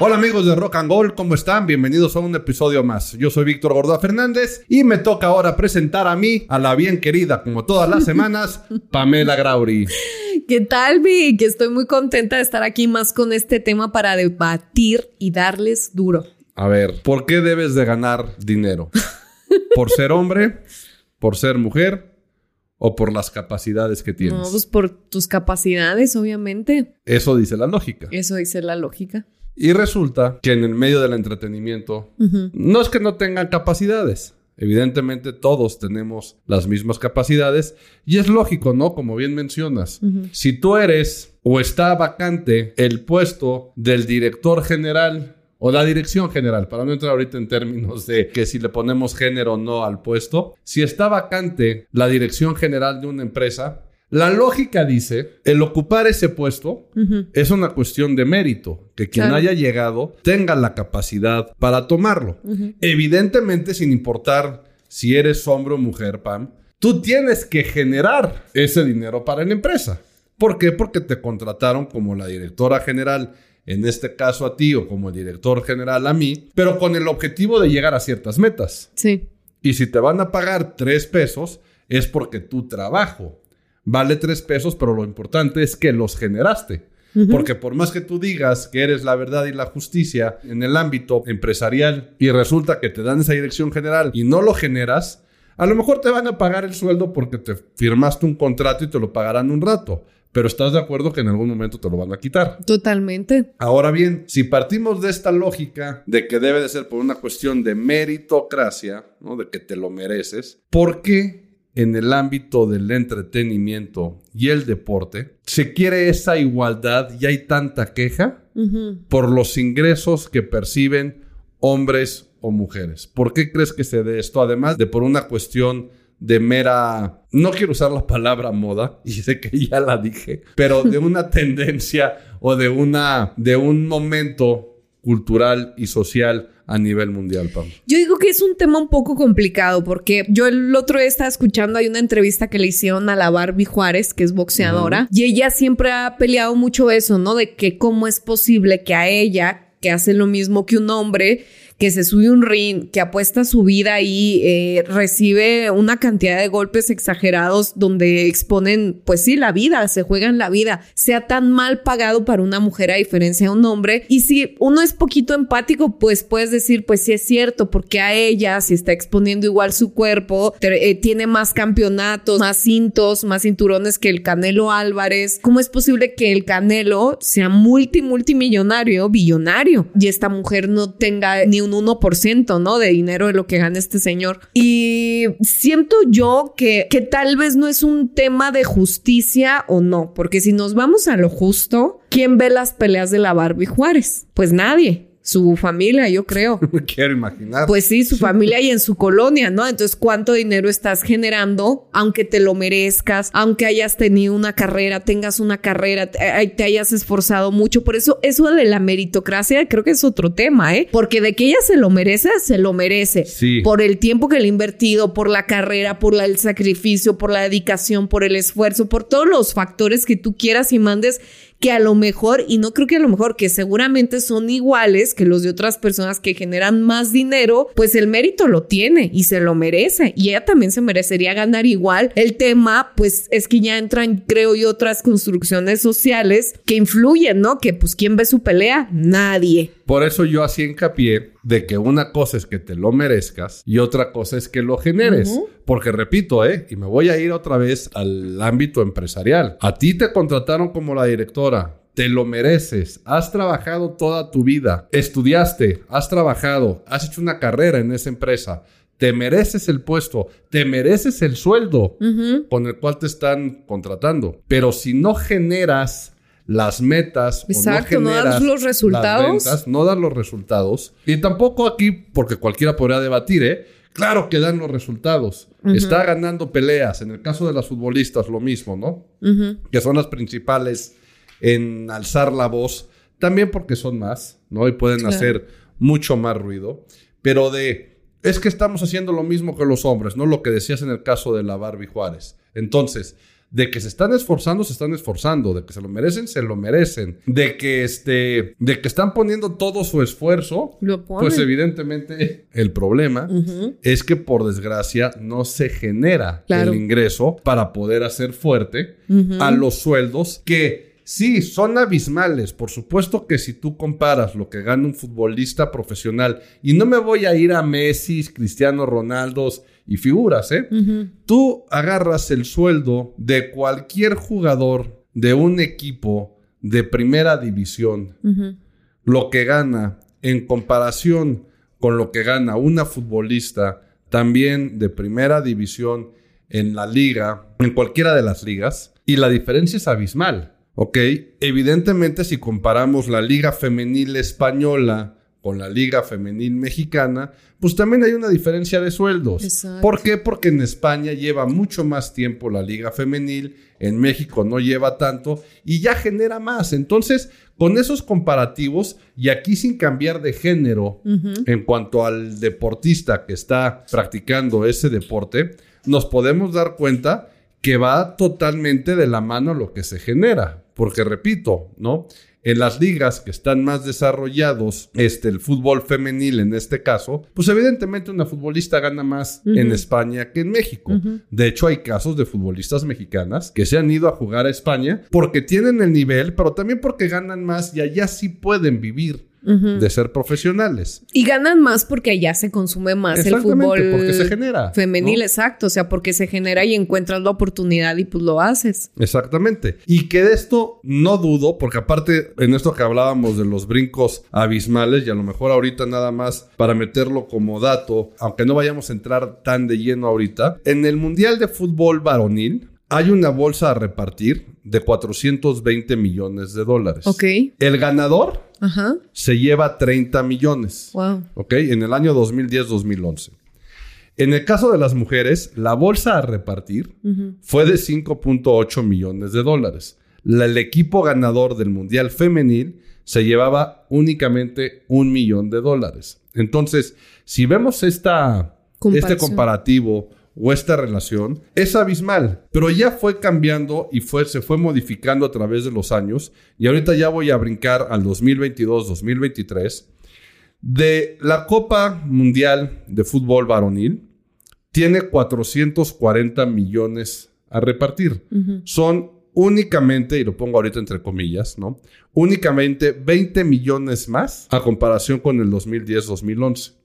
Hola amigos de Rock and Gold, ¿cómo están? Bienvenidos a un episodio más. Yo soy Víctor Gordoa Fernández y me toca ahora presentar a mí, a la bien querida, como todas las semanas, Pamela Grauri. ¿Qué tal, Vic? Estoy muy contenta de estar aquí más con este tema para debatir y darles duro. A ver, ¿por qué debes de ganar dinero? ¿Por ser hombre? ¿Por ser mujer? ¿O por las capacidades que tienes? No, pues por tus capacidades, obviamente. Eso dice la lógica. Eso dice la lógica. Y resulta que en el medio del entretenimiento no es que no tengan capacidades. Evidentemente todos tenemos las mismas capacidades y es lógico, ¿no? Como bien mencionas, si tú eres o está vacante el puesto del director general o la dirección general, para no entrar ahorita en términos de que si le ponemos género o no al puesto, si está vacante la dirección general de una empresa, la lógica dice, el ocupar ese puesto es una cuestión de mérito, que quien haya llegado tenga la capacidad para tomarlo. Evidentemente, sin importar si eres hombre o mujer, Pam, tú tienes que generar ese dinero para la empresa. ¿Por qué? Porque te contrataron como la directora general, en este caso a ti, o como el director general a mí, pero con el objetivo de llegar a ciertas metas. Sí. Y si te van a pagar tres pesos, es porque tu trabajo vale tres pesos, pero lo importante es que los generaste. Porque por más que tú digas que eres la verdad y la justicia en el ámbito empresarial y resulta que te dan esa dirección general y no lo generas, a lo mejor te van a pagar el sueldo porque te firmaste un contrato y te lo pagarán un rato. Pero estás de acuerdo que en algún momento te lo van a quitar. Totalmente. Ahora bien, si partimos de esta lógica de que debe de ser por una cuestión de meritocracia, ¿no? de que te lo mereces, ¿por qué en el ámbito del entretenimiento y el deporte, se quiere esa igualdad y hay tanta queja por los ingresos que perciben hombres o mujeres. ¿Por qué crees que se dé esto? Además de por una cuestión de mera, no quiero usar la palabra moda, y sé que ya la dije, pero de una tendencia o de una, de un momento cultural y social a nivel mundial, Pam? Yo digo que es un tema un poco complicado porque yo el otro día estaba escuchando, hay una entrevista que le hicieron a la Barbie Juárez, que es boxeadora, y ella siempre ha peleado mucho eso, ¿no? De que cómo es posible que a ella, que hace lo mismo que un hombre, que se sube un ring, que apuesta su vida y eh, recibe una cantidad de golpes exagerados donde exponen, pues sí, la vida, se juegan la vida, sea tan mal pagado para una mujer a diferencia de un hombre. Y si uno es poquito empático, pues puedes decir, pues sí es cierto, porque a ella, si está exponiendo igual su cuerpo, eh, tiene más campeonatos, más cintos, más cinturones que el Canelo Álvarez. ¿Cómo es posible que el Canelo sea multi, multimillonario, billonario, y esta mujer no tenga ni un un 1%, ¿no? De dinero de lo que gana este señor. Y siento yo que, que tal vez no es un tema de justicia o no, porque si nos vamos a lo justo, ¿quién ve las peleas de la Barbie Juárez? Pues nadie su familia, yo creo. Quiero imaginar. Pues sí, su familia y en su colonia, ¿no? Entonces, ¿cuánto dinero estás generando? Aunque te lo merezcas, aunque hayas tenido una carrera, tengas una carrera, te hayas esforzado mucho. Por eso, eso de la meritocracia creo que es otro tema, ¿eh? Porque de que ella se lo merece, se lo merece. Sí. Por el tiempo que le ha invertido, por la carrera, por el sacrificio, por la dedicación, por el esfuerzo, por todos los factores que tú quieras y mandes que a lo mejor, y no creo que a lo mejor, que seguramente son iguales que los de otras personas que generan más dinero, pues el mérito lo tiene y se lo merece. Y ella también se merecería ganar igual. El tema, pues es que ya entran, creo yo, otras construcciones sociales que influyen, ¿no? Que pues ¿quién ve su pelea? Nadie. Por eso yo así hincapié de que una cosa es que te lo merezcas y otra cosa es que lo generes. Porque repito, ¿eh? Y me voy a ir otra vez al ámbito empresarial. A ti te contrataron como la directora. Te lo mereces. Has trabajado toda tu vida. Estudiaste, has trabajado, has hecho una carrera en esa empresa. Te mereces el puesto, te mereces el sueldo con el cual te están contratando. Pero si no generas las metas Exacto, no, das los resultados. no das los resultados. Y tampoco aquí, porque cualquiera podría debatir, ¿eh? Claro que dan los resultados. Está ganando peleas. En el caso de las futbolistas, lo mismo, ¿no? Que son las principales en alzar la voz. También porque son más, ¿no? Y pueden hacer mucho más ruido. Pero de. Es que estamos haciendo lo mismo que los hombres, ¿no? Lo que decías en el caso de la Barbie Juárez. Entonces, de que se están esforzando, se están esforzando, de que se lo merecen, se lo merecen, de que este, de que están poniendo todo su esfuerzo, pues evidentemente el problema es que por desgracia no se genera el ingreso para poder hacer fuerte a los sueldos que Sí, son abismales. Por supuesto que si tú comparas lo que gana un futbolista profesional, y no me voy a ir a Messi, Cristiano Ronaldo y figuras, ¿eh? Tú agarras el sueldo de cualquier jugador de un equipo de primera división, lo que gana en comparación con lo que gana una futbolista también de primera división en la liga, en cualquiera de las ligas, y la diferencia es abismal. ¿Ok? Evidentemente, si comparamos la Liga Femenil Española con la Liga Femenil Mexicana, pues también hay una diferencia de sueldos. ¿Por qué? Porque en España lleva mucho más tiempo la Liga Femenil, en México no lleva tanto y ya genera más. Entonces, con esos comparativos, y aquí sin cambiar de género en cuanto al deportista que está practicando ese deporte, nos podemos dar cuenta que va totalmente de la mano lo que se genera. Porque repito, ¿no? En las ligas que están más desarrollados, este, el fútbol femenil en este caso, pues evidentemente una futbolista gana más en España que en México. De hecho, hay casos de futbolistas mexicanas que se han ido a jugar a España porque tienen el nivel, pero también porque ganan más y allá sí pueden vivir de ser profesionales. Y ganan más porque allá se consume más el fútbol porque se genera, femenil, exacto, o sea, porque se genera y encuentras la oportunidad y pues lo haces. Exactamente. Y que de esto no dudo, porque aparte en esto que hablábamos de los brincos abismales, y a lo mejor ahorita nada más para meterlo como dato, aunque no vayamos a entrar tan de lleno ahorita, en el Mundial de Fútbol Varonil, hay una bolsa a repartir de 420 millones de dólares. Ok. El ganador se lleva 30 millones. Wow. Ok, en el año 2010-2011. En el caso de las mujeres, la bolsa a repartir fue de 5.8 millones de dólares. el equipo ganador del Mundial Femenil se llevaba únicamente un millón de dólares. Entonces, si vemos esta, este comparativo o esta relación es abismal, pero ya fue cambiando y fue, se fue modificando a través de los años y ahorita ya voy a brincar al 2022-2023 de la Copa Mundial de Fútbol Varonil tiene 440 millones a repartir. Son únicamente, y lo pongo ahorita entre comillas, ¿no? Únicamente 20 millones más a comparación con el 2010-2011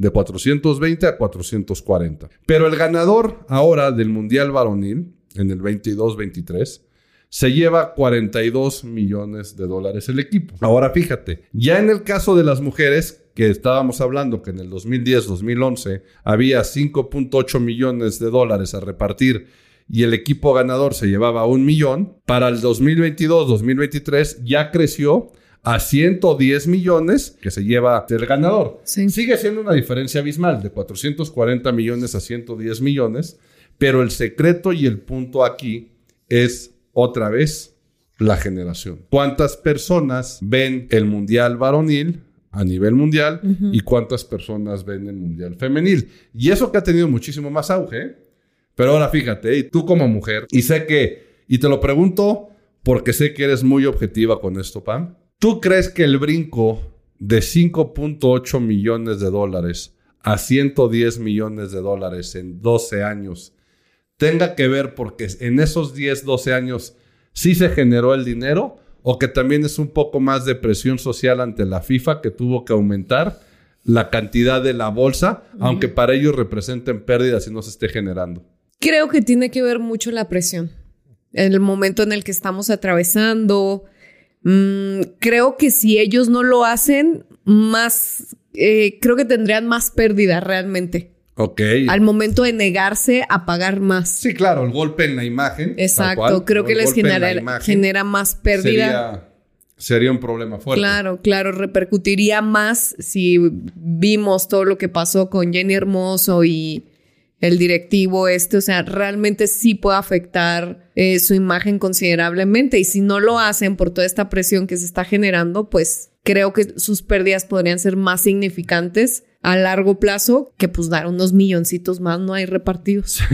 de 420 a 440. Pero el ganador ahora del Mundial Varonil, en el 22-23, se lleva 42 millones de dólares el equipo. Ahora fíjate, ya en el caso de las mujeres, que estábamos hablando que en el 2010-2011 había 5.8 millones de dólares a repartir y el equipo ganador se llevaba un millón, para el 2022-2023 ya creció a 110 millones que se lleva el ganador. Sigue siendo una diferencia abismal de 440 millones a 110 millones, pero el secreto y el punto aquí es otra vez la generación. ¿Cuántas personas ven el Mundial varonil a nivel mundial y cuántas personas ven el Mundial femenil? Y eso que ha tenido muchísimo más auge. ¿eh? Pero ahora fíjate, y tú como mujer, y sé que, y te lo pregunto porque sé que eres muy objetiva con esto, Pam. ¿Tú crees que el brinco de 5.8 millones de dólares a 110 millones de dólares en 12 años tenga que ver porque en esos 10, 12 años sí se generó el dinero o que también es un poco más de presión social ante la FIFA que tuvo que aumentar la cantidad de la bolsa, aunque para ellos representen pérdidas y no se esté generando? Creo que tiene que ver mucho la presión. En el momento en el que estamos atravesando, Mm, creo que si ellos no lo hacen, más, eh, creo que tendrían más pérdida realmente. Ok. Al momento de negarse a pagar más. Sí, claro, el golpe en la imagen. Exacto, creo que les genera, genera más pérdida. Sería, un problema fuerte. Claro, claro, repercutiría más si vimos todo lo que pasó con Jenny Hermoso y el directivo este, o sea, realmente sí puede afectar eh, su imagen considerablemente y si no lo hacen por toda esta presión que se está generando, pues creo que sus pérdidas podrían ser más significantes a largo plazo que pues dar unos milloncitos más no hay repartidos.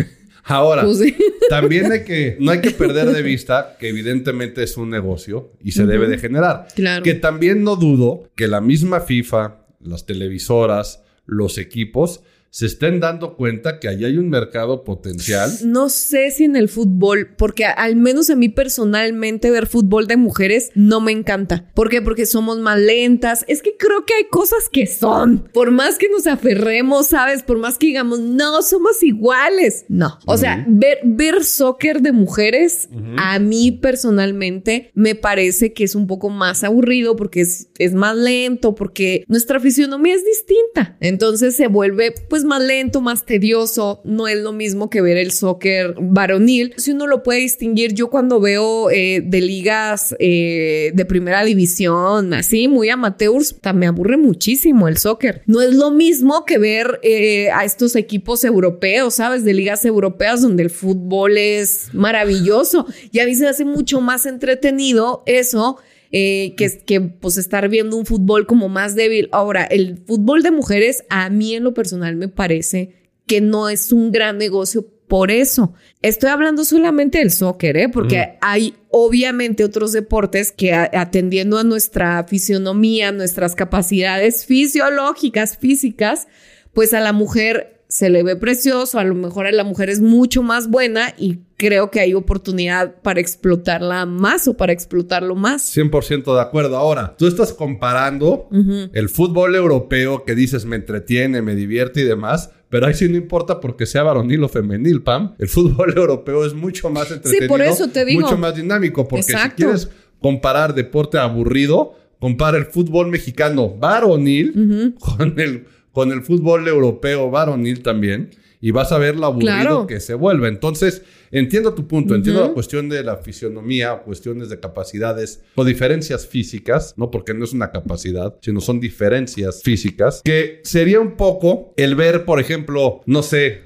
Ahora, pues también hay que, no hay que perder de vista que evidentemente es un negocio y se debe de generar. Claro. Que también no dudo que la misma FIFA, las televisoras, los equipos, se estén dando cuenta que ahí hay un mercado potencial. No sé si en el fútbol, porque al menos a mí personalmente ver fútbol de mujeres no me encanta. ¿Por qué? Porque somos más lentas. Es que creo que hay cosas que son. Por más que nos aferremos, ¿sabes? Por más que digamos, no, somos iguales. No. O sea, ver, ver soccer de mujeres, a mí personalmente me parece que es un poco más aburrido porque es, es más lento, porque nuestra fisionomía es distinta. Entonces se vuelve, pues, más lento, más tedioso, no es lo mismo que ver el soccer varonil. Si uno lo puede distinguir, yo cuando veo eh, de ligas eh, de primera división, así, muy amateurs, me aburre muchísimo el soccer. No es lo mismo que ver eh, a estos equipos europeos, ¿sabes? De ligas europeas donde el fútbol es maravilloso. Y a mí se hace mucho más entretenido eso eh, que, que pues estar viendo un fútbol como más débil. Ahora, el fútbol de mujeres a mí en lo personal me parece que no es un gran negocio por eso. Estoy hablando solamente del soccer, ¿eh? porque hay obviamente otros deportes que atendiendo a nuestra fisionomía, nuestras capacidades fisiológicas, físicas, pues a la mujer se le ve precioso, a lo mejor a la mujer es mucho más buena y creo que hay oportunidad para explotarla más o para explotarlo más. 100% de acuerdo. Ahora, tú estás comparando el fútbol europeo que dices me entretiene, me divierte y demás, pero ahí sí no importa porque sea varonil o femenil, Pam. El fútbol europeo es mucho más entretenido. Sí, por eso te digo. Mucho más dinámico, porque si quieres comparar deporte aburrido, compara el fútbol mexicano varonil con el con el fútbol europeo varonil también y vas a ver lo aburrido que se vuelve. Entonces, entiendo tu punto, entiendo la cuestión de la fisionomía, cuestiones de capacidades o diferencias físicas, no porque no es una capacidad, sino son diferencias físicas, que sería un poco el ver, por ejemplo, no sé,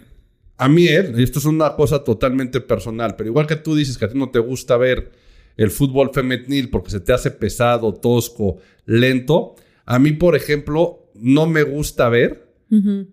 a mí, ¿eh? esto es una cosa totalmente personal, pero igual que tú dices que a ti no te gusta ver el fútbol femenil porque se te hace pesado, tosco, lento, a mí, por ejemplo, no me gusta ver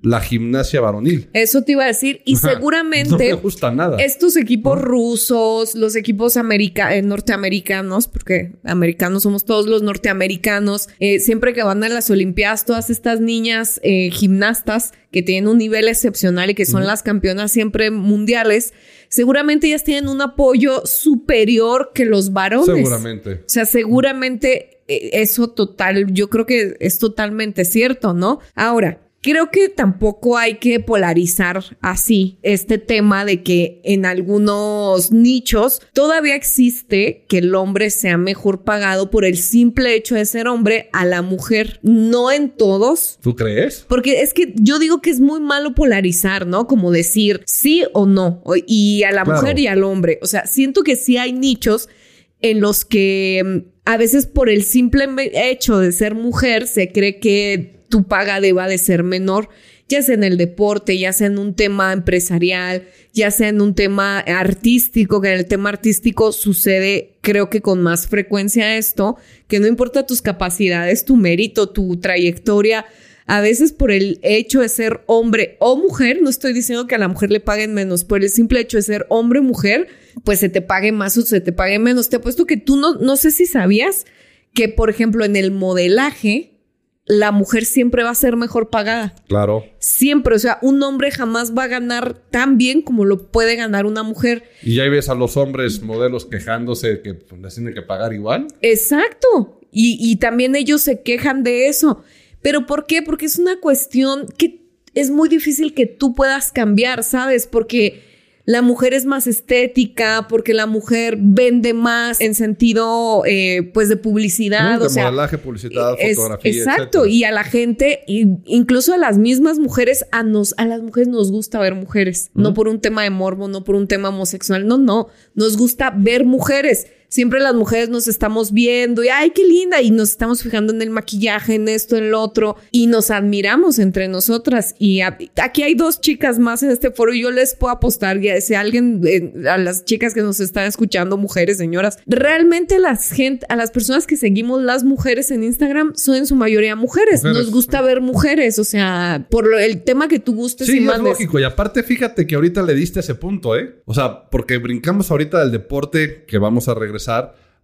la gimnasia varonil. Eso te iba a decir. Y seguramente. No me gusta nada. Estos equipos rusos, los equipos eh, norteamericanos, porque americanos somos todos los norteamericanos, eh, siempre que van a las Olimpiadas, todas estas niñas eh, gimnastas que tienen un nivel excepcional y que son las campeonas siempre mundiales, seguramente ellas tienen un apoyo superior que los varones. Seguramente. O sea, seguramente eso total, yo creo que es totalmente cierto, ¿no? Ahora, Creo que tampoco hay que polarizar así este tema de que en algunos nichos todavía existe que el hombre sea mejor pagado por el simple hecho de ser hombre a la mujer. No en todos. ¿Tú crees? Porque es que yo digo que es muy malo polarizar, ¿no? Como decir sí o no. Y a la mujer y al hombre. O sea, siento que sí hay nichos en los que mm, a veces por el simple hecho de ser mujer se cree que tu paga deba de ser menor, ya sea en el deporte, ya sea en un tema empresarial, ya sea en un tema artístico, que en el tema artístico sucede creo que con más frecuencia esto, que no importa tus capacidades, tu mérito, tu trayectoria, a veces por el hecho de ser hombre o mujer, no estoy diciendo que a la mujer le paguen menos, por el simple hecho de ser hombre o mujer, pues se te pague más o se te pague menos. Te apuesto que tú no, no sé si sabías que, por ejemplo, en el modelaje, la mujer siempre va a ser mejor pagada. Claro. Siempre, o sea, un hombre jamás va a ganar tan bien como lo puede ganar una mujer. Y ahí ves a los hombres modelos quejándose que pues, les tienen que pagar igual. Exacto. Y, y también ellos se quejan de eso. ¿Pero por qué? Porque es una cuestión que es muy difícil que tú puedas cambiar, ¿sabes? Porque la mujer es más estética, porque la mujer vende más en sentido, eh, pues, de publicidad. o sea, modelaje, publicidad, fotografía. Exacto. Y a la gente, incluso a las mismas mujeres, a, nos, a las mujeres nos gusta ver mujeres. No por un tema de morbo, no por un tema homosexual. No, no. Nos gusta ver mujeres. Siempre las mujeres nos estamos viendo y, ay, qué linda, y nos estamos fijando en el maquillaje, en esto, en lo otro, y nos admiramos entre nosotras. Y aquí hay dos chicas más en este foro y yo les puedo apostar, ya si alguien, eh, a las chicas que nos están escuchando, mujeres, señoras, realmente las gente, a las personas que seguimos las mujeres en Instagram son en su mayoría mujeres. Nos gusta ver mujeres, o sea, por el tema que tú gustes sí, es lógico. Y aparte, fíjate que ahorita le diste ese punto, ¿eh? O sea, porque brincamos ahorita del deporte que vamos a regresar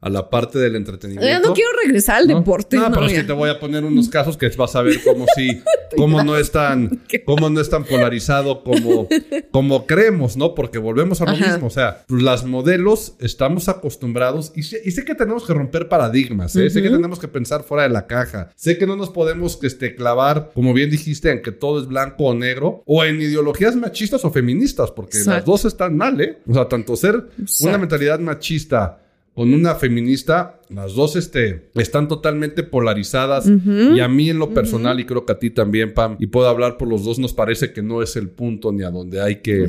a la parte del entretenimiento. Ya no quiero regresar al deporte. No, pero es que te voy a poner unos casos que vas a ver cómo sí, cómo no es tan, cómo no es tan polarizado como, como creemos, ¿no? Porque volvemos a lo mismo. O sea, pues, las modelos estamos acostumbrados y sé, y sé que tenemos que romper paradigmas, ¿eh? sé que tenemos que pensar fuera de la caja, sé que no nos podemos este, clavar, como bien dijiste, en que todo es blanco o negro, o en ideologías machistas o feministas, porque las dos están mal, ¿eh? O sea, tanto ser una mentalidad machista con una feminista, las dos este, están totalmente polarizadas y a mí en lo personal y creo que a ti también, Pam, y puedo hablar por los dos, nos parece que no es el punto ni a donde hay que,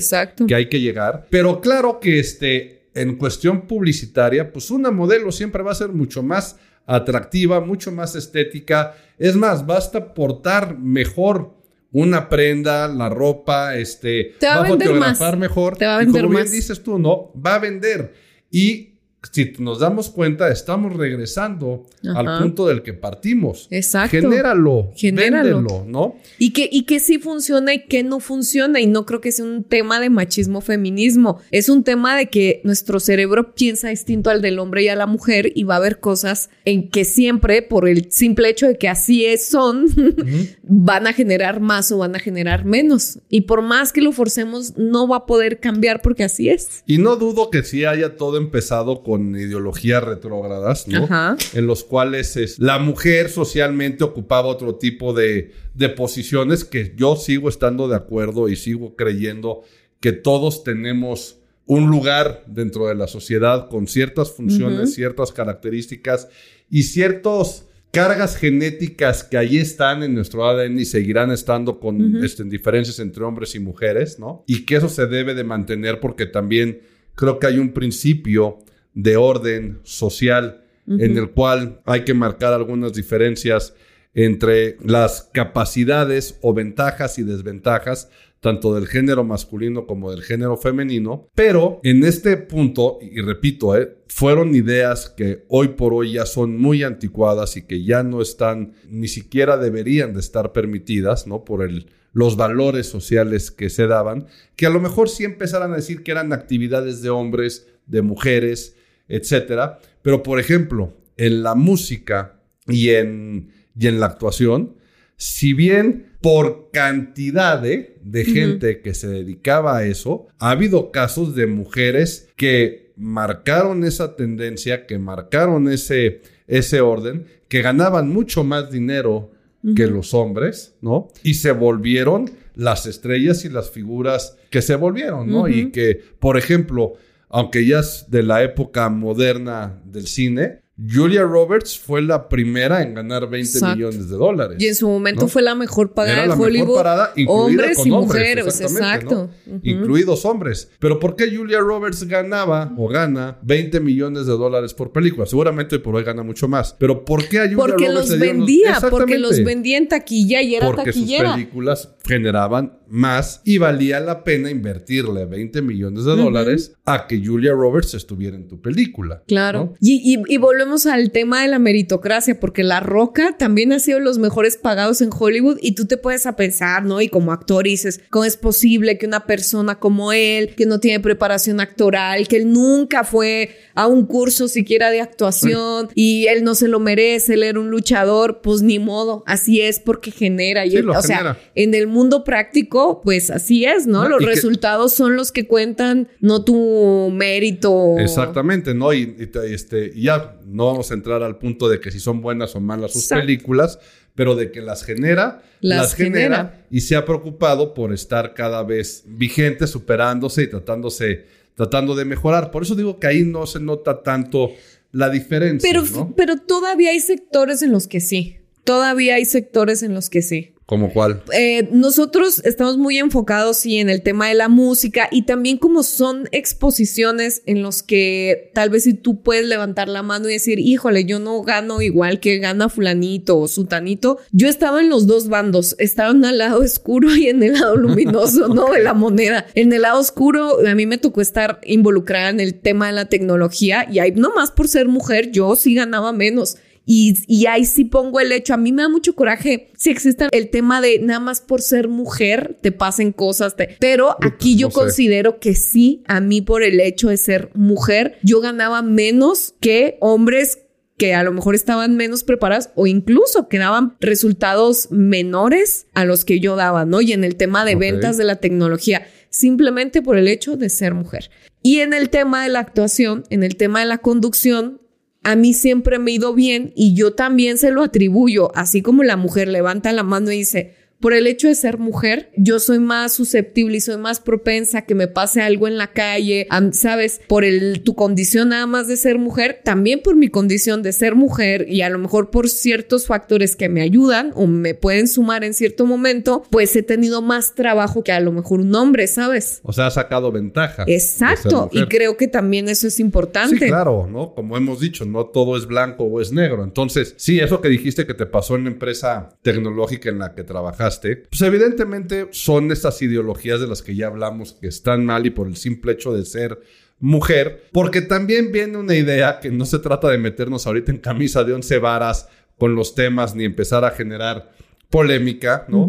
que, hay que llegar. Pero claro que este, en cuestión publicitaria, pues una modelo siempre va a ser mucho más atractiva, mucho más estética. Es más, basta portar mejor una prenda, la ropa, este, va, a fotografar mejor. Te va a vender y como bien dices tú, ¿no? Va a vender. Y si nos damos cuenta, estamos regresando al punto del que partimos. Exacto. Genéralo, Genéralo. ¿no? Y que, y que sí funciona y que no funciona. Y no creo que sea un tema de machismo feminismo. Es un tema de que nuestro cerebro piensa distinto al del hombre y a la mujer y va a haber cosas en que siempre, por el simple hecho de que así es, son, van a generar más o van a generar menos. Y por más que lo forcemos, no va a poder cambiar porque así es. Y no dudo que sí haya todo empezado con con ideologías retrógradas, ¿no? En los cuales es, la mujer socialmente ocupaba otro tipo de, de posiciones que yo sigo estando de acuerdo y sigo creyendo que todos tenemos un lugar dentro de la sociedad con ciertas funciones, ciertas características y ciertas cargas genéticas que ahí están en nuestro ADN y seguirán estando con este, diferencias entre hombres y mujeres, ¿no? Y que eso se debe de mantener porque también creo que hay un principio de orden social en el cual hay que marcar algunas diferencias entre las capacidades o ventajas y desventajas tanto del género masculino como del género femenino, pero en este punto, y repito, eh, fueron ideas que hoy por hoy ya son muy anticuadas y que ya no están, ni siquiera deberían de estar permitidas, ¿no? Por el, los valores sociales que se daban, que a lo mejor sí empezaran a decir que eran actividades de hombres, de mujeres, etcétera. Pero, por ejemplo, en la música y en, y en la actuación, si bien por cantidad de, gente que se dedicaba a eso, ha habido casos de mujeres que marcaron esa tendencia, que marcaron ese, ese orden, que ganaban mucho más dinero que los hombres, ¿no? Y se volvieron las estrellas y las figuras que se volvieron, ¿no? Y que, por ejemplo, aunque ya es de la época moderna del cine, Julia Roberts fue la primera en ganar 20 millones de dólares. Y en su momento fue la mejor pagada de Hollywood. Parada, hombres y mujeres, exacto. Incluidos hombres. Pero ¿por qué Julia Roberts ganaba o gana 20 millones de dólares por película? Seguramente por hoy gana mucho más. Pero ¿por qué a Julia porque Roberts los vendía, porque los vendía en taquilla y era porque taquillera. Sus películas generaban más y valía la pena invertirle 20 millones de dólares a que Julia Roberts estuviera en tu película. Claro. Y, y, volvemos al tema de la meritocracia, porque La Roca también ha sido los mejores pagados en Hollywood y tú te puedes a pensar, ¿no? Y como actor dices, ¿cómo es posible que una persona como él, que no tiene preparación actoral, que él nunca fue a un curso siquiera de actuación y él no se lo merece, él era un luchador, pues ni modo, así es porque genera. Y o sea, en el mundo práctico, pues así es, ¿no? Los resultados son los que cuentan, no tu mérito. Exactamente, ¿no? Y, este, ya no vamos a entrar al punto de que si son buenas o malas sus películas, pero de que las genera, las, genera. y se ha preocupado por estar cada vez vigente, superándose y tratándose, tratando de mejorar. Por eso digo que ahí no se nota tanto la diferencia. Pero, pero todavía hay sectores en los que sí. Todavía hay sectores en los que sí. ¿Como cuál? Eh, nosotros estamos muy enfocados sí, en el tema de la música y también como son exposiciones en los que tal vez si tú puedes levantar la mano y decir, híjole, yo no gano igual que gana fulanito o sutanito. Yo estaba en los dos bandos, estaba en el lado oscuro y en el lado luminoso, ¿no? De la moneda. En el lado oscuro a mí me tocó estar involucrada en el tema de la tecnología y ahí nomás por ser mujer yo sí ganaba menos. Y, ahí sí pongo el hecho, a mí me da mucho coraje si existe el tema de nada más por ser mujer te pasen cosas, pero aquí yo considero que sí, a mí por el hecho de ser mujer, yo ganaba menos que hombres que a lo mejor estaban menos preparados o incluso que daban resultados menores a los que yo daba, ¿no? Y en el tema de ventas de la tecnología, simplemente por el hecho de ser mujer. Y en el tema de la actuación, en el tema de la conducción, a mí siempre me ha ido bien y yo también se lo atribuyo, así como la mujer levanta la mano y dice, por el hecho de ser mujer, yo soy más susceptible y soy más propensa a que me pase algo en la calle, sabes, por el, tu condición nada más de ser mujer, también por mi condición de ser mujer y a lo mejor por ciertos factores que me ayudan o me pueden sumar en cierto momento, pues he tenido más trabajo que a lo mejor un hombre, ¿sabes? O sea, ha sacado ventaja. Exacto, y creo que también eso es importante. Sí, claro, ¿no? Como hemos dicho, no todo es blanco o es negro. Entonces, sí, eso que dijiste que te pasó en la empresa tecnológica en la que trabajaste, pues evidentemente son estas ideologías de las que ya hablamos que están mal y por el simple hecho de ser mujer, porque también viene una idea que no se trata de meternos ahorita en camisa de once varas con los temas ni empezar a generar polémica, ¿no?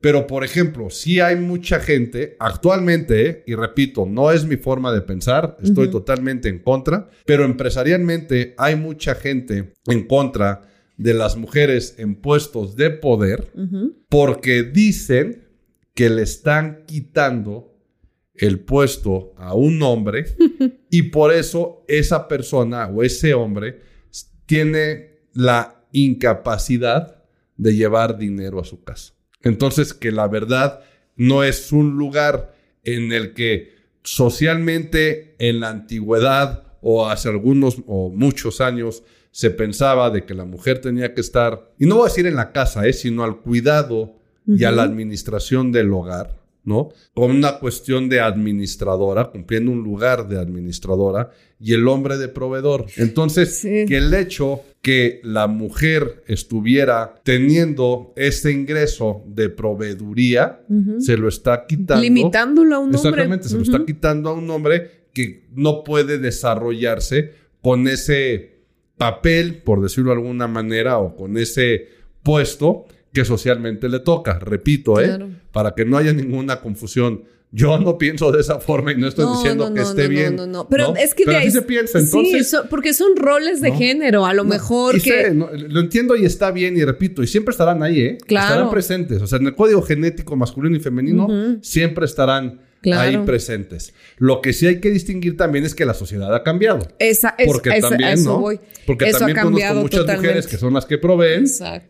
Pero, por ejemplo, si hay mucha gente actualmente, y repito, no es mi forma de pensar, estoy totalmente en contra, pero empresarialmente hay mucha gente en contra de las mujeres en puestos de poder porque dicen que le están quitando el puesto a un hombre y por eso esa persona o ese hombre tiene la incapacidad de llevar dinero a su casa. Entonces que la verdad no es un lugar en el que socialmente en la antigüedad o hace algunos o muchos años se pensaba de que la mujer tenía que estar, y no voy a decir en la casa, eh, sino al cuidado y a la administración del hogar, ¿no? Con una cuestión de administradora, cumpliendo un lugar de administradora, y el hombre de proveedor. Entonces, que el hecho que la mujer estuviera teniendo ese ingreso de proveeduría, se lo está quitando. Limitándolo a un hombre. Exactamente, se lo está quitando a un hombre que no puede desarrollarse con ese papel, por decirlo de alguna manera, o con ese puesto que socialmente le toca. Repito, ¿eh? Para que no haya ninguna confusión. Yo no pienso de esa forma y no estoy diciendo que esté bien. No, no, no. Pero es que de ahí, se piensa entonces. Sí, porque son roles de género, a lo mejor que. lo entiendo y está bien y repito, y siempre estarán ahí, ¿eh? Claro. Estarán presentes. O sea, en el código genético masculino y femenino siempre estarán ahí presentes. Lo que sí hay que distinguir también es que la sociedad ha cambiado. Esa, es, porque también, ¿no? Porque también conozco muchas mujeres que son las que proveen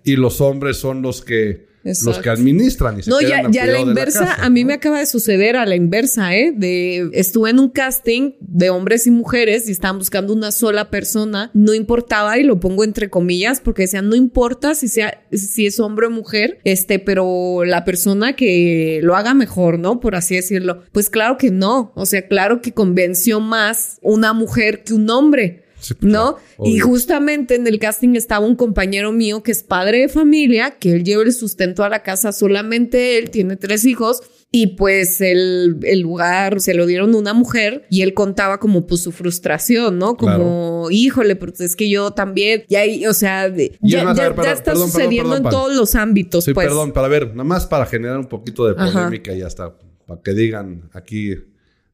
y los hombres son los que los que administran. Y se no, ya, ya la inversa, a mí me acaba de suceder a la inversa, ¿eh? De, estuve en un casting de hombres y mujeres y estaban buscando una sola persona. No importaba, y lo pongo entre comillas, porque decían, no importa si, sea, si es hombre o mujer, este, pero la persona que lo haga mejor, ¿no? Por así decirlo. Pues claro que no. O sea, claro que convenció más una mujer que un hombre. ¿No? Y justamente en el casting estaba un compañero mío que es padre de familia, que él lleva el sustento a la casa solamente él, tiene tres hijos. Y pues el, lugar se lo dieron a una mujer y él contaba como pues su frustración, ¿no? Como, híjole, pues es que yo también, ya, o sea, ya, está sucediendo en todos los ámbitos. Sí, pues. perdón, para ver, nada más para generar un poquito de polémica y ya está, para que digan aquí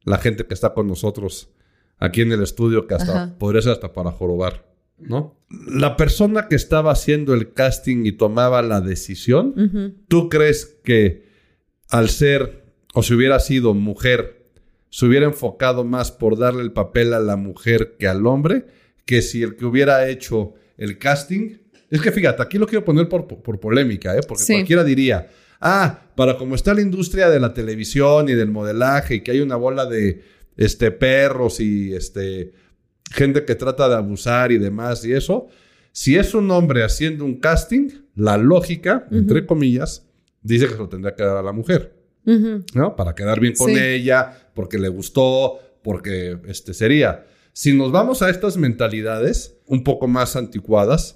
la gente que está con nosotros aquí en el estudio que hasta podría ser hasta para jorobar, ¿no? La persona que estaba haciendo el casting y tomaba la decisión, ¿tú crees que al ser o si hubiera sido mujer, se hubiera enfocado más por darle el papel a la mujer que al hombre, que si el que hubiera hecho el casting? Es que fíjate, aquí lo quiero poner por, por polémica, ¿eh? porque cualquiera diría, ah, para como está la industria de la televisión y del modelaje y que hay una bola de este, perros y este, gente que trata de abusar y demás y eso. Si es un hombre haciendo un casting, la lógica, entre comillas, dice que se lo tendría que dar a la mujer. ¿No? Para quedar bien con ella, porque le gustó, porque este sería. Si nos vamos a estas mentalidades un poco más anticuadas,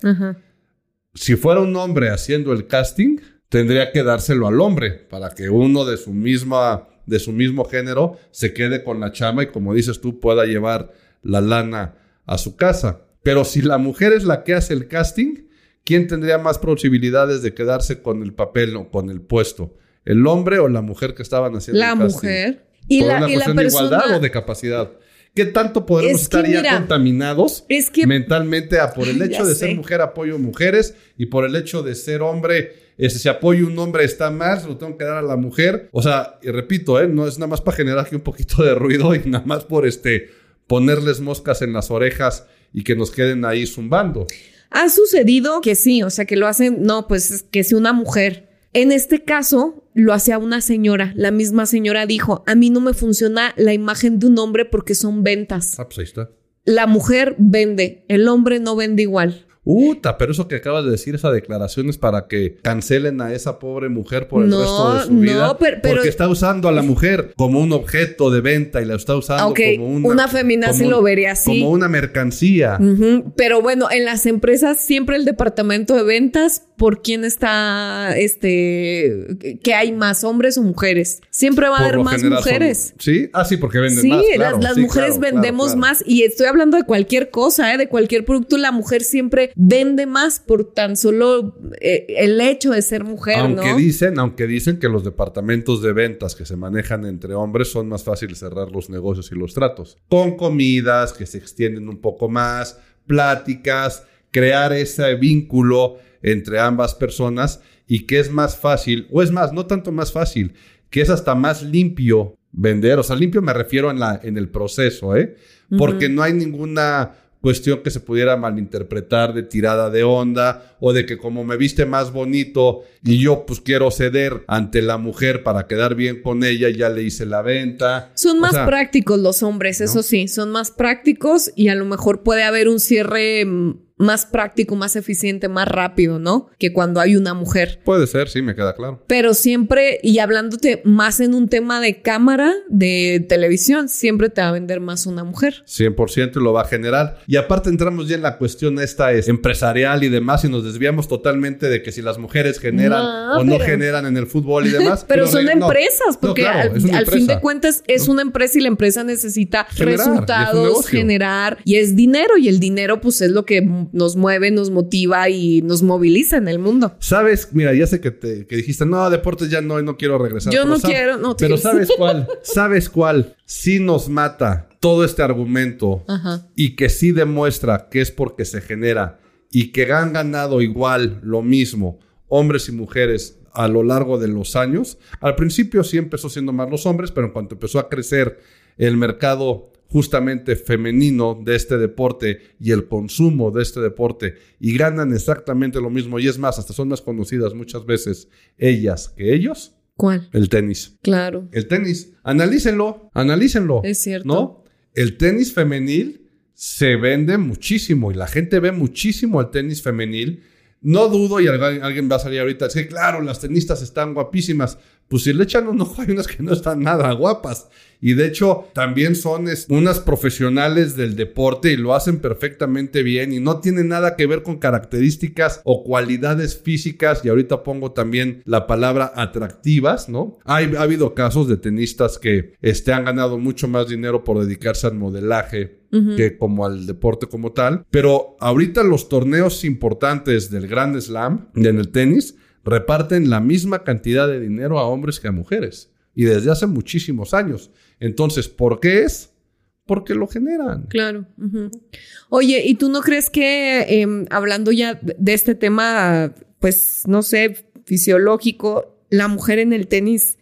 si fuera un hombre haciendo el casting, tendría que dárselo al hombre para que uno de su misma de su mismo género se quede con la chama y como dices tú pueda llevar la lana a su casa. Pero si la mujer es la que hace el casting, ¿quién tendría más posibilidades de quedarse con el papel o con el puesto? ¿El hombre o la mujer que estaban haciendo la el casting? La mujer. Y la, una cuestión de igualdad o de capacidad. ¿Qué tanto podemos estar ya contaminados mentalmente a por el hecho de ser mujer apoyo mujeres y por el hecho de ser hombre, ese, si apoyo un hombre está más, lo tengo que dar a la mujer? O sea, y repito, ¿eh? no es nada más para generar aquí un poquito de ruido y nada más por este ponerles moscas en las orejas y que nos queden ahí zumbando. Ha sucedido que sí, o sea, que lo hacen, no, pues que si una mujer en este caso, lo hacía una señora. La misma señora dijo, a mí no me funciona la imagen de un hombre porque son ventas. Ah, pues ahí está. La mujer vende, el hombre no vende igual. Uta, pero eso que acabas de decir, esa declaración es para que cancelen a esa pobre mujer por el resto de su vida. No, pero, porque está usando a la mujer como un objeto de venta y la está usando como una, una feminazi lo vería así. Como una mercancía. Pero bueno, en las empresas siempre el departamento de ventas, ¿por quién está, este, que hay más hombres o mujeres? Siempre va a haber más mujeres. sí, ah, sí, porque venden más. sí, las mujeres vendemos más y estoy hablando de cualquier cosa, ¿eh? de cualquier producto, la mujer siempre vende más por tan solo eh, el hecho de ser mujer, aunque Dicen, aunque dicen que los departamentos de ventas que se manejan entre hombres son más fáciles cerrar los negocios y los tratos. Con comidas que se extienden un poco más, pláticas, crear ese vínculo entre ambas personas y que es más fácil, o es más, no tanto más fácil, que es hasta más limpio vender. O sea, limpio me refiero en, la, en el proceso, ¿eh? Porque no hay ninguna cuestión que se pudiera malinterpretar de tirada de onda o de que como me viste más bonito y yo pues quiero ceder ante la mujer para quedar bien con ella, ya le hice la venta. Son más prácticos los hombres, eso sí, son más prácticos y a lo mejor puede haber un cierre mm, más práctico, más eficiente, más rápido, ¿no? Que cuando hay una mujer. Puede ser, sí, me queda claro. Pero siempre, y hablándote más en un tema de cámara, de televisión, siempre te va a vender más una mujer. 100% y lo va a generar. Y aparte entramos ya en la cuestión esta es empresarial y demás y nos desviamos totalmente de que si las mujeres generan o no generan en el fútbol y demás. pero, son empresas, porque al, fin de cuentas es una empresa y la empresa necesita resultados, generar y es dinero y el dinero pues es lo que nos mueve, nos motiva y nos moviliza en el mundo. Sabes, mira, ya sé que, te, dijiste, no, deportes ya no, no quiero regresar. Yo no quiero, no. Pero ¿sabes cuál? ¿Sabes cuál? Sí nos mata todo este argumento y que sí demuestra que es porque se genera y que han ganado igual lo mismo hombres y mujeres a lo largo de los años. Al principio sí empezó siendo más los hombres, pero en cuanto empezó a crecer el mercado justamente femenino de este deporte y el consumo de este deporte y ganan exactamente lo mismo y es más, hasta son más conocidas muchas veces ellas que ellos. ¿Cuál? El tenis. Claro. El tenis. Analícenlo, analícenlo. Es cierto. ¿No? El tenis femenil se vende muchísimo y la gente ve muchísimo el tenis femenil. No dudo, y alguien va a salir ahorita, es que claro, las tenistas están guapísimas, pues si le echan un ojo hay unas que no están nada guapas. Y de hecho también son unas profesionales del deporte y lo hacen perfectamente bien y no tiene nada que ver con características o cualidades físicas. Y ahorita pongo también la palabra atractivas, ¿no? Hay, ha habido casos de tenistas que este, han ganado mucho más dinero por dedicarse al modelaje que como al deporte como tal. Pero ahorita los torneos importantes del Grand Slam, en el tenis, reparten la misma cantidad de dinero a hombres que a mujeres. Y desde hace muchísimos años. Entonces, ¿por qué es? Porque lo generan. Claro. Oye, ¿y tú no crees que em, hablando ya de este tema, pues, no sé, fisiológico, la mujer en el tenis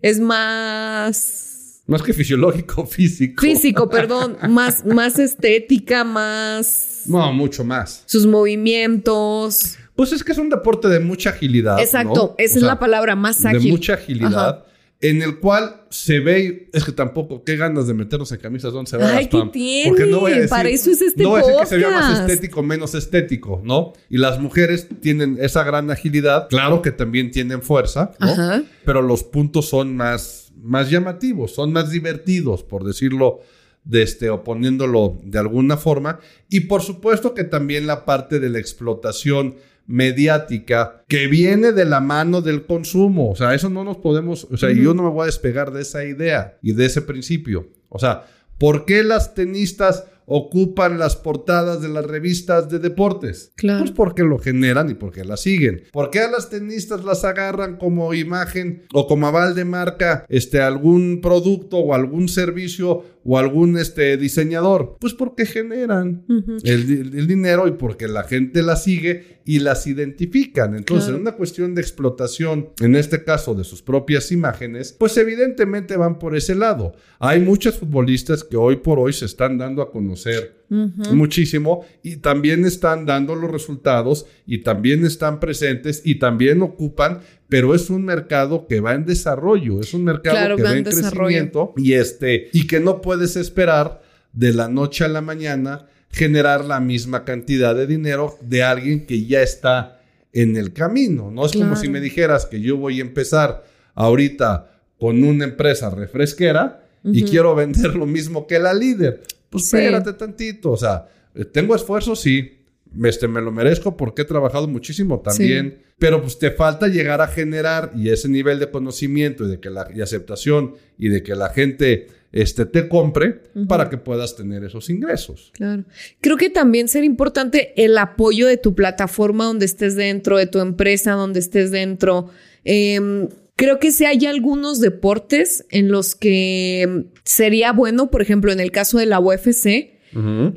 es más... Más que fisiológico, físico. Físico, perdón. más, más estética, más... No, mucho más. Sus movimientos. Pues es que es un deporte de mucha agilidad. Exacto, esa es la palabra más ágil. De mucha agilidad. en el cual se ve, es que tampoco, qué ganas de meternos en camisas donde se Ay, ¿qué tiene? Porque no voy a decir, Para eso es este no voy a decir que se vea más estético, menos estético, ¿no? Y las mujeres tienen esa gran agilidad, claro que también tienen fuerza, ¿no? Pero los puntos son más, más llamativos, son más divertidos, por decirlo de este, o poniéndolo de alguna forma. Y por supuesto que también la parte de la explotación mediática que viene de la mano del consumo. O sea, eso no nos podemos, o sea, yo no me voy a despegar de esa idea y de ese principio. O sea, ¿por qué las tenistas ocupan las portadas de las revistas de deportes? Claro. Pues porque lo generan y porque las siguen. ¿Por qué a las tenistas las agarran como imagen o como aval de marca este, algún producto o algún servicio o algún este, diseñador? Pues porque generan el, dinero y porque la gente las sigue y las identifican. Entonces, en una cuestión de explotación, en este caso de sus propias imágenes, pues evidentemente van por ese lado. Hay muchos futbolistas que hoy por hoy se están dando a conocer muchísimo y también están dando los resultados y también están presentes y también ocupan, pero es un mercado que va en desarrollo, es un mercado que va en crecimiento y este y que no puedes esperar de la noche a la mañana generar la misma cantidad de dinero de alguien que ya está en el camino. No es como si me dijeras que yo voy a empezar ahorita con una empresa refresquera y quiero vender lo mismo que la líder. Pues espérate tantito, o sea, tengo esfuerzo, sí, este, me lo merezco porque he trabajado muchísimo también, pero pues te falta llegar a generar y ese nivel de conocimiento y de que la y aceptación y de que la gente este, te compre para que puedas tener esos ingresos. Claro. Creo que también será importante el apoyo de tu plataforma donde estés dentro, de tu empresa donde estés dentro. Em, creo que si hay algunos deportes en los que sería bueno, por ejemplo, en el caso de la UFC,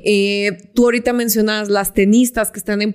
eh, tú ahorita mencionas las tenistas que están en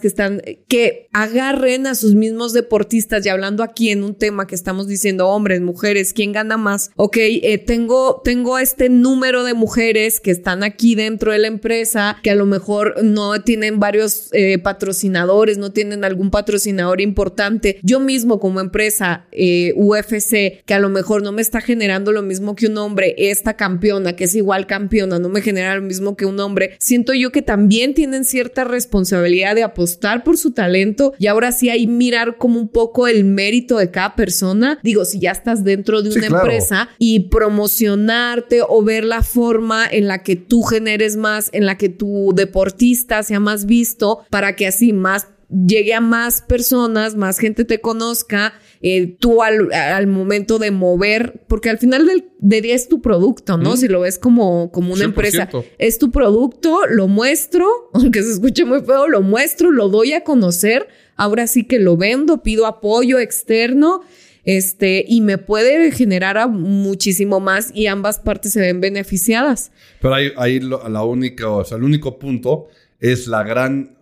que están, que agarren a sus mismos deportistas y hablando aquí en un tema que estamos diciendo hombres, mujeres, ¿quién gana más? Ok, eh, tengo, tengo este número de mujeres que están aquí dentro de la empresa, que a lo mejor no tienen varios eh, patrocinadores, no tienen algún patrocinador importante. Yo mismo como empresa UFC, que a lo mejor no me está generando lo mismo que un hombre, esta campeona, que es igual campeona, no me genera mismo que un hombre, siento yo que también tienen cierta responsabilidad de apostar por su talento y ahora sí hay mirar como un poco el mérito de cada persona. Digo, si ya estás dentro de una empresa y promocionarte o ver la forma en la que tú generes más, en la que tu deportista sea más visto para que así más llegue a más personas, más gente te conozca, eh, tú al, momento de mover, porque al final del, día es tu producto, ¿no? Si lo ves como, como una empresa, es tu producto, lo muestro, aunque se escuche muy feo, lo muestro, lo doy a conocer, ahora sí que lo vendo, pido apoyo externo. Este, y me puede generar muchísimo más y ambas partes se ven beneficiadas. Pero ahí, ahí la única, o sea, el único punto es la gran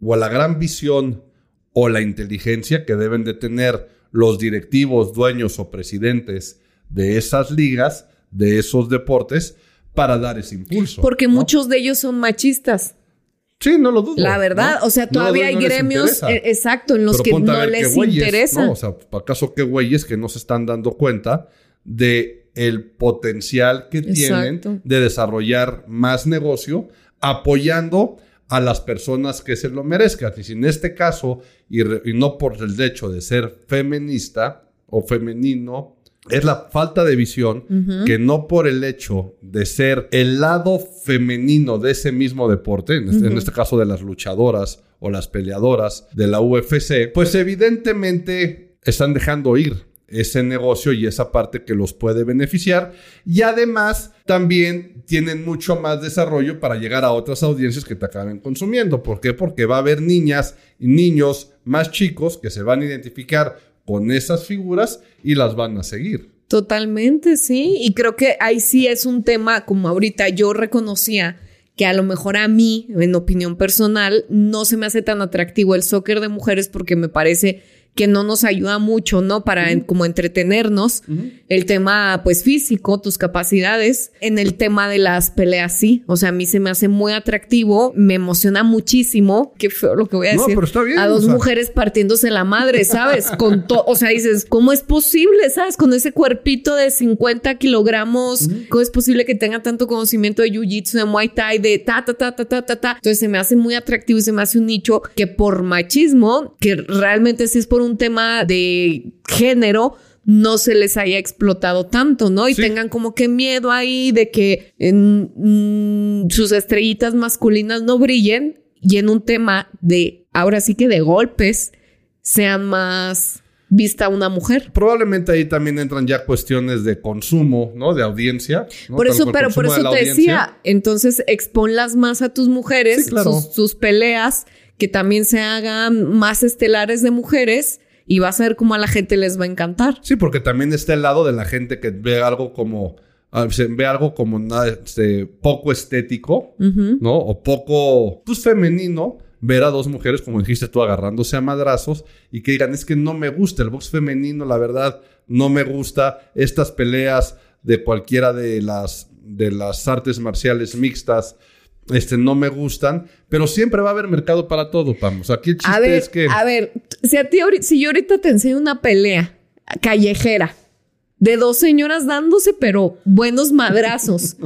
o la gran visión o la inteligencia que deben de tener los directivos, dueños o presidentes de esas ligas, de esos deportes, para dar ese impulso. Porque muchos de ellos son machistas. Sí, no lo dudo. La verdad, o sea, todavía hay gremios, eh, exacto, en los que no les interesa. O sea, ¿acaso qué güeyes que no se están dando cuenta de el potencial que tienen de desarrollar más negocio apoyando a las personas que se lo merezcan. Y si en este caso, y, no por el hecho de ser feminista o femenino, es la falta de visión que no por el hecho de ser el lado femenino de ese mismo deporte, en este, en este, caso de las luchadoras o las peleadoras de la UFC, pues evidentemente están dejando ir ese negocio y esa parte que los puede beneficiar. Y además también tienen mucho más desarrollo para llegar a otras audiencias que te acaben consumiendo. ¿Por qué? Porque va a haber niñas y niños más chicos que se van a identificar con esas figuras y las van a seguir. Totalmente, sí. Y creo que ahí sí es un tema, como ahorita yo reconocía que a lo mejor a mí, en opinión personal, no se me hace tan atractivo el soccer de mujeres porque me parece que no nos ayuda mucho, ¿no? Para como entretenernos. El tema, pues, físico, tus capacidades. En el tema de las peleas, sí. O sea, a mí se me hace muy atractivo, me emociona muchísimo. Qué feo lo que voy a decir. No, pero está bien. A dos mujeres partiéndose la madre, ¿sabes? Con todo, o sea, dices, ¿cómo es posible, sabes? Con ese cuerpito de 50 kilogramos, ¿cómo es posible que tenga tanto conocimiento de jiu-jitsu, de muay thai, de ta, ta, ta, ta, ta, ta, ta? Entonces se me hace muy atractivo y se me hace un nicho que por machismo, que realmente sí es por un tema de género, no se les haya explotado tanto, ¿no? Y tengan como que miedo ahí de que en, mm, sus estrellitas masculinas no brillen y en un tema de, ahora sí que de golpes, sean más vista una mujer. Probablemente ahí también entran ya cuestiones de consumo, ¿no? De audiencia. Por eso, pero por eso te decía, entonces exponlas más a tus mujeres, sus peleas, que también se hagan más estelares de mujeres y vas a ver cómo a la gente les va a encantar. Sí, porque también está el lado de la gente que ve algo como ah, ve algo como nada, este, poco estético, ¿no? O poco, pues femenino, ver a dos mujeres, como dijiste tú, agarrándose a madrazos y que digan, es que no me gusta el box femenino, la verdad, no me gusta estas peleas de cualquiera de las, de las artes marciales mixtas este, no me gustan, pero siempre va a haber mercado para todo, vamos. Aquí el chiste es que. A ver, si, a ti, si yo ahorita te enseño una pelea callejera de dos señoras dándose, pero buenos madrazos,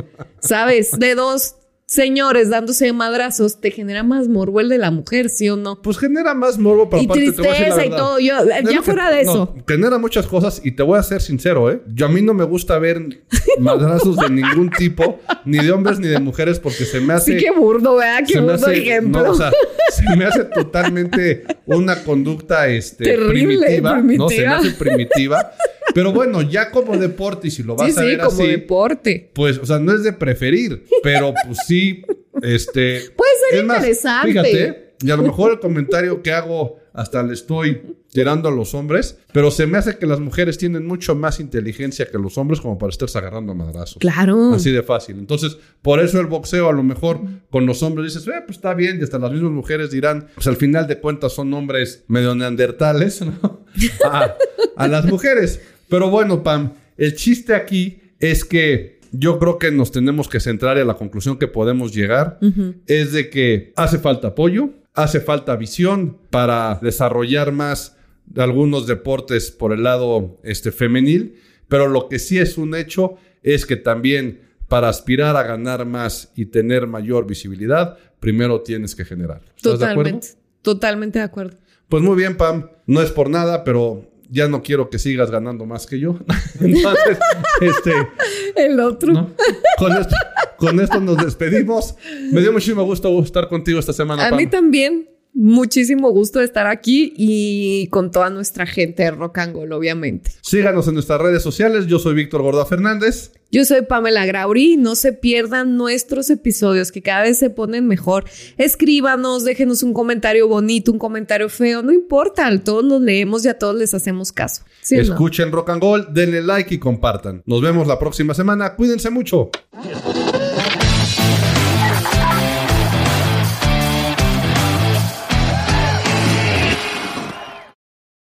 ¿sabes? De dos señores dándose madrazos, te genera más morbo el de la mujer, ¿sí o no? Pues genera más morbo para Y tristeza y todo. Yo, ya fuera de eso. genera muchas cosas y te voy a ser sincero, ¿eh? Yo a mí no me gusta ver madrazos de ningún tipo, ni de hombres ni de mujeres, porque se me hace. Sí, qué burdo, ¿verdad? Qué burdo ejemplo. No, o sea, se me hace totalmente una conducta este, Terrible, primitiva, No, se me hace primitiva. Pero bueno, ya como deporte, y si lo vas a ver sí, como deporte. Pues, o sea, no es de preferir, pero pues sí, este... Puede ser interesante. fíjate, y a lo mejor el comentario que hago hasta le estoy tirando a los hombres, pero se me hace que las mujeres tienen mucho más inteligencia que los hombres como para estarse agarrando a madrazos. Claro. Así de fácil. Entonces, por eso el boxeo a lo mejor con los hombres dices, eh, pues está bien, y hasta las mismas mujeres dirán, pues al final de cuentas son hombres medio neandertales, ¿no? a las mujeres. Pero bueno, Pam, el chiste aquí es que yo creo que nos tenemos que centrar en la conclusión que podemos llegar, es de que hace falta apoyo, hace falta visión para desarrollar más algunos deportes por el lado este, femenil, pero lo que sí es un hecho es que también para aspirar a ganar más y tener mayor visibilidad, primero tienes que generar. ¿Estás totalmente, de acuerdo? Totalmente de acuerdo. Pues muy bien, Pam. No es por nada, pero ya no quiero que sigas ganando más que yo. Entonces, este. El otro. Con, esto, nos despedimos. Me dio muchísimo gusto estar contigo esta semana. A mí también. Muchísimo gusto de estar aquí y con toda nuestra gente de Rock and Roll, obviamente. Síganos en nuestras redes sociales. Yo soy Víctor Gorda Fernández. Yo soy Pamela Grauri. No se pierdan nuestros episodios que cada vez se ponen mejor. Escríbanos, déjenos un comentario bonito, un comentario feo, no importa. Todos los leemos y a todos les hacemos caso. Escuchen Rock and Roll, denle like y compartan. Nos vemos la próxima semana. Cuídense mucho.